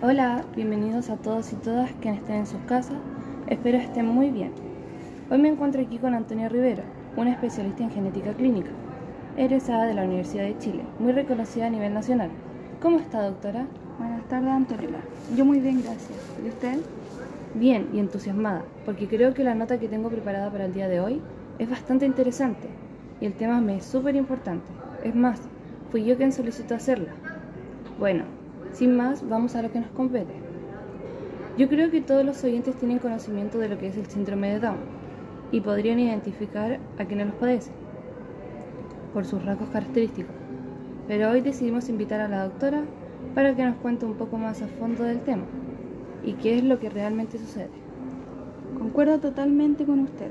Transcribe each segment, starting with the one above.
Hola, bienvenidos a todos y todas quienes estén en sus casas. Espero estén muy bien. Hoy me encuentro aquí con Antonia Rivera, una especialista en genética clínica, egresada de la Universidad de Chile, muy reconocida a nivel nacional. ¿Cómo está, doctora? Buenas tardes, Antonella. Yo muy bien, gracias. ¿Y usted? Bien y entusiasmada, porque creo que la nota que tengo preparada para el día de hoy es bastante interesante y el tema me es súper importante. Es más, fui yo quien solicitó hacerla. Bueno, sin más, vamos a lo que nos compete. Yo creo que todos los oyentes tienen conocimiento de lo que es el síndrome de Down y podrían identificar a quienes los padecen por sus rasgos característicos. Pero hoy decidimos invitar a la doctora para que nos cuente un poco más a fondo del tema y qué es lo que realmente sucede. Concuerdo totalmente con usted.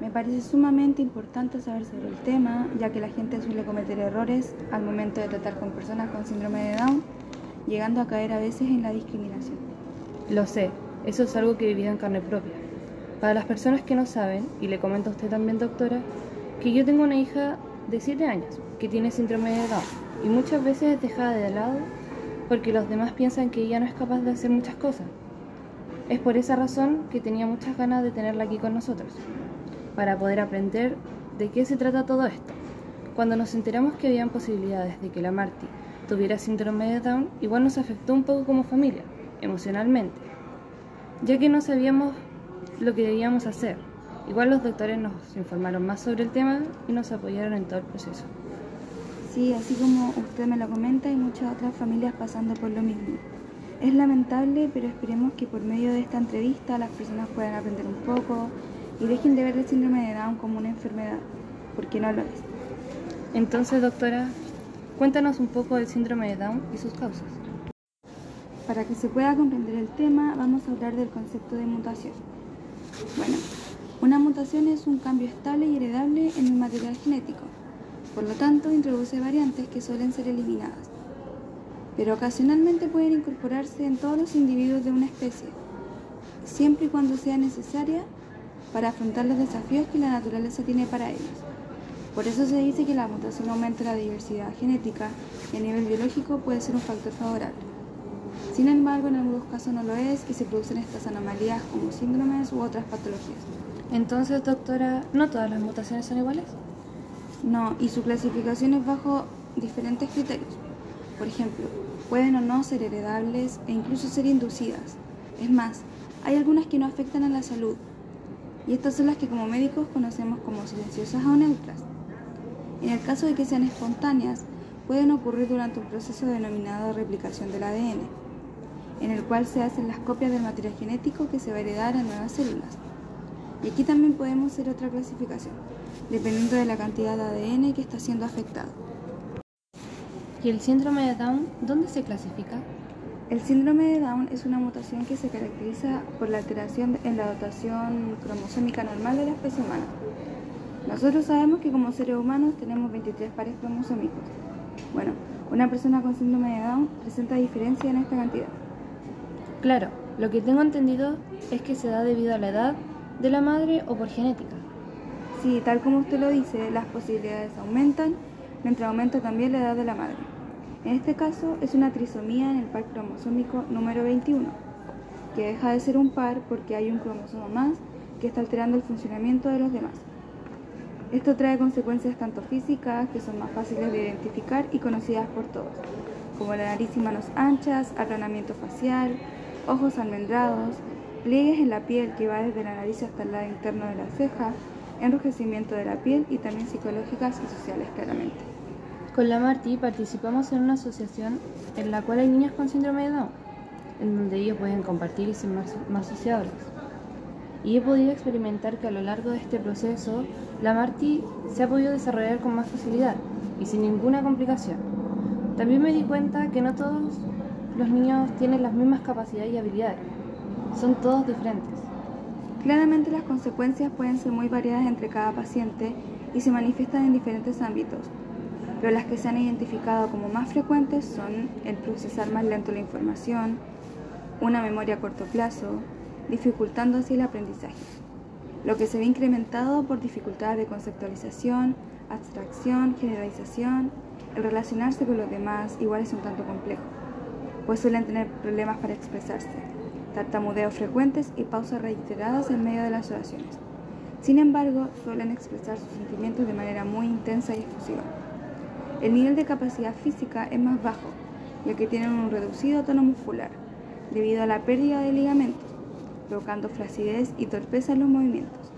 Me parece sumamente importante saber sobre el tema, ya que la gente suele cometer errores al momento de tratar con personas con síndrome de Down llegando a caer a veces en la discriminación. Lo sé, eso es algo que he vivido en carne propia. Para las personas que no saben, y le comento a usted también, doctora, que yo tengo una hija de 7 años que tiene síndrome de Down y muchas veces es dejada de lado porque los demás piensan que ella no es capaz de hacer muchas cosas. Es por esa razón que tenía muchas ganas de tenerla aquí con nosotros, para poder aprender de qué se trata todo esto. Cuando nos enteramos que habían posibilidades de que la Marty tuviera síndrome de Down, igual nos afectó un poco como familia, emocionalmente, ya que no sabíamos lo que debíamos hacer. Igual los doctores nos informaron más sobre el tema y nos apoyaron en todo el proceso. Sí, así como usted me lo comenta, hay muchas otras familias pasando por lo mismo. Es lamentable, pero esperemos que por medio de esta entrevista las personas puedan aprender un poco y dejen de ver el síndrome de Down como una enfermedad, porque no lo es. Entonces, doctora, Cuéntanos un poco del síndrome de Down y sus causas. Para que se pueda comprender el tema, vamos a hablar del concepto de mutación. Bueno, una mutación es un cambio estable y heredable en el material genético. Por lo tanto, introduce variantes que suelen ser eliminadas. Pero ocasionalmente pueden incorporarse en todos los individuos de una especie, siempre y cuando sea necesaria para afrontar los desafíos que la naturaleza tiene para ellos. Por eso se dice que la mutación aumenta la diversidad genética y a nivel biológico puede ser un factor favorable. Sin embargo, en algunos casos no lo es y se producen estas anomalías como síndromes u otras patologías. Entonces, doctora, ¿no todas las mutaciones son iguales? No, y su clasificación es bajo diferentes criterios. Por ejemplo, pueden o no ser heredables e incluso ser inducidas. Es más, hay algunas que no afectan a la salud, y estas son las que como médicos conocemos como silenciosas o neutras. En el caso de que sean espontáneas, pueden ocurrir durante un proceso denominado replicación del ADN, en el cual se hacen las copias del material genético que se va a heredar en nuevas células. Y aquí también podemos hacer otra clasificación, dependiendo de la cantidad de ADN que está siendo afectado. ¿Y el síndrome de Down dónde se clasifica? El síndrome de Down es una mutación que se caracteriza por la alteración en la dotación cromosómica normal de la especie humana. Nosotros sabemos que como seres humanos tenemos 23 pares cromosómicos. Bueno, una persona con síndrome de Down presenta diferencia en esta cantidad. Claro, lo que tengo entendido es que se da debido a la edad de la madre o por genética. Sí, tal como usted lo dice, las posibilidades aumentan mientras aumenta también la edad de la madre. En este caso es una trisomía en el par cromosómico número 21, que deja de ser un par porque hay un cromosoma más que está alterando el funcionamiento de los demás. Esto trae consecuencias tanto físicas, que son más fáciles de identificar y conocidas por todos, como la nariz y manos anchas, aplanamiento facial, ojos almendrados, pliegues en la piel que va desde la nariz hasta el lado interno de la ceja, enrojecimiento de la piel y también psicológicas y sociales claramente. Con la Marti participamos en una asociación en la cual hay niños con síndrome de Down, en donde ellos pueden compartir y ser más, más sociables y he podido experimentar que a lo largo de este proceso la Marti se ha podido desarrollar con más facilidad y sin ninguna complicación. También me di cuenta que no todos los niños tienen las mismas capacidades y habilidades, son todos diferentes. Claramente las consecuencias pueden ser muy variadas entre cada paciente y se manifiestan en diferentes ámbitos, pero las que se han identificado como más frecuentes son el procesar más lento la información, una memoria a corto plazo, dificultando así el aprendizaje, lo que se ve incrementado por dificultades de conceptualización, abstracción, generalización, el relacionarse con los demás igual es un tanto complejo. pues suelen tener problemas para expresarse, tartamudeos frecuentes y pausas reiteradas en medio de las oraciones. Sin embargo, suelen expresar sus sentimientos de manera muy intensa y efusiva. El nivel de capacidad física es más bajo, ya que tienen un reducido tono muscular, debido a la pérdida de ligamentos, provocando flacidez y torpeza en los movimientos.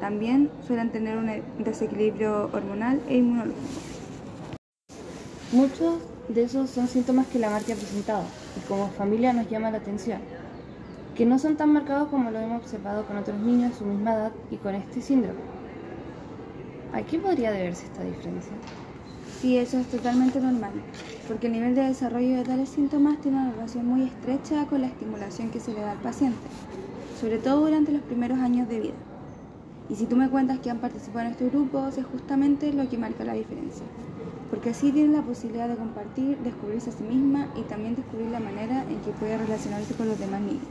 También suelen tener un desequilibrio hormonal e inmunológico. Muchos de esos son síntomas que la marca ha presentado y como familia nos llama la atención, que no son tan marcados como lo hemos observado con otros niños de su misma edad y con este síndrome. ¿A qué podría deberse esta diferencia? Sí, eso es totalmente normal, porque el nivel de desarrollo de tales síntomas tiene una relación muy estrecha con la estimulación que se le da al paciente, sobre todo durante los primeros años de vida. Y si tú me cuentas que han participado en estos grupos, es justamente lo que marca la diferencia, porque así tienen la posibilidad de compartir, descubrirse a sí misma y también descubrir la manera en que puede relacionarse con los demás niños.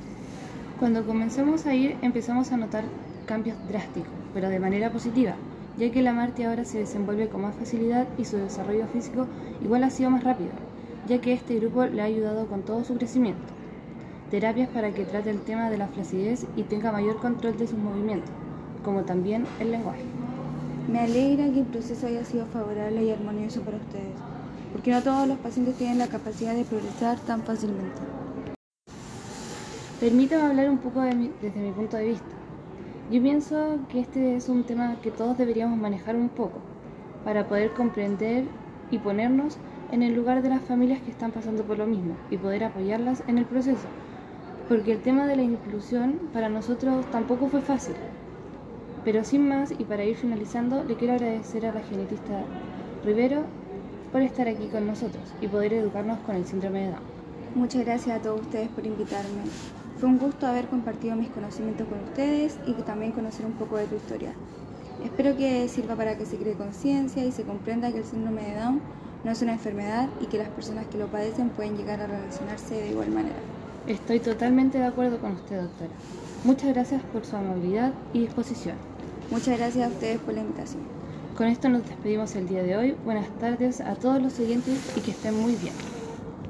Cuando comenzamos a ir empezamos a notar cambios drásticos, pero de manera positiva, ya que la Marti ahora se desenvuelve con más facilidad y su desarrollo físico igual ha sido más rápido, ya que este grupo le ha ayudado con todo su crecimiento. Terapias para que trate el tema de la flacidez y tenga mayor control de sus movimientos, como también el lenguaje. Me alegra que el proceso haya sido favorable y armonioso para ustedes, porque no todos los pacientes tienen la capacidad de progresar tan fácilmente. Permítame hablar un poco desde mi punto de vista. Yo pienso que este es un tema que todos deberíamos manejar un poco para poder comprender y ponernos en el lugar de las familias que están pasando por lo mismo y poder apoyarlas en el proceso. Porque el tema de la inclusión para nosotros tampoco fue fácil. Pero sin más y para ir finalizando, le quiero agradecer a la genetista Rivero por estar aquí con nosotros y poder educarnos con el síndrome de Down. Muchas gracias a todos ustedes por invitarme. Fue un gusto haber compartido mis conocimientos con ustedes y también conocer un poco de tu historia. Espero que sirva para que se cree conciencia y se comprenda que el síndrome de Down no es una enfermedad y que las personas que lo padecen pueden llegar a relacionarse de igual manera. Estoy totalmente de acuerdo con usted, doctora. Muchas gracias por su amabilidad y disposición. Muchas gracias a ustedes por la invitación. Con esto nos despedimos el día de hoy. Buenas tardes a todos los oyentes y que estén muy bien.